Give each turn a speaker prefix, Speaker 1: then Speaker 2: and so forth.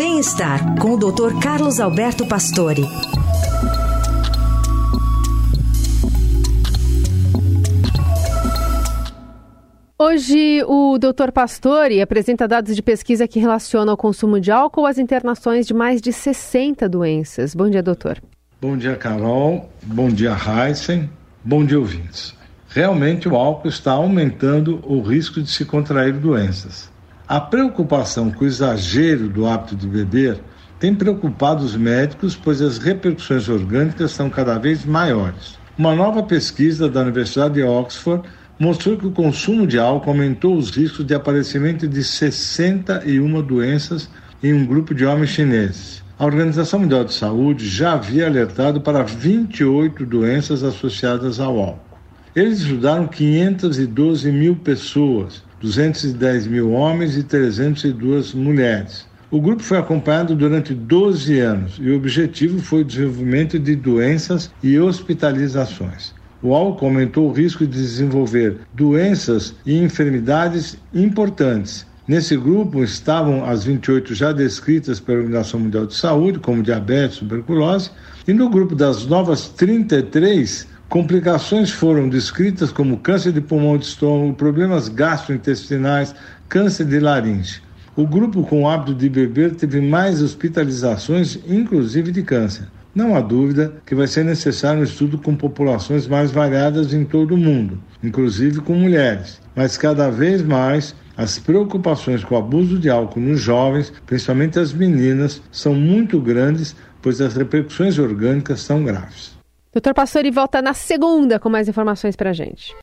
Speaker 1: Bem-estar com o Dr. Carlos Alberto Pastore.
Speaker 2: Hoje, o Dr. Pastore apresenta dados de pesquisa que relacionam o consumo de álcool às internações de mais de 60 doenças. Bom dia, doutor.
Speaker 3: Bom dia, Carol. Bom dia, Heisen. Bom dia, ouvintes. Realmente, o álcool está aumentando o risco de se contrair doenças. A preocupação com o exagero do hábito de beber tem preocupado os médicos, pois as repercussões orgânicas são cada vez maiores. Uma nova pesquisa da Universidade de Oxford mostrou que o consumo de álcool aumentou os riscos de aparecimento de 61 doenças em um grupo de homens chineses. A Organização Mundial de Saúde já havia alertado para 28 doenças associadas ao álcool. Eles estudaram 512 mil pessoas, 210 mil homens e 302 mulheres. O grupo foi acompanhado durante 12 anos e o objetivo foi o desenvolvimento de doenças e hospitalizações. O álcool aumentou o risco de desenvolver doenças e enfermidades importantes. Nesse grupo estavam as 28 já descritas pela Organização Mundial de Saúde, como diabetes, tuberculose, e no grupo das novas 33, Complicações foram descritas como câncer de pulmão de estômago, problemas gastrointestinais, câncer de laringe. O grupo com o hábito de beber teve mais hospitalizações, inclusive de câncer. Não há dúvida que vai ser necessário um estudo com populações mais variadas em todo o mundo, inclusive com mulheres. Mas cada vez mais as preocupações com o abuso de álcool nos jovens, principalmente as meninas, são muito grandes, pois as repercussões orgânicas são graves.
Speaker 2: Doutor Pastore volta na segunda com mais informações para a gente.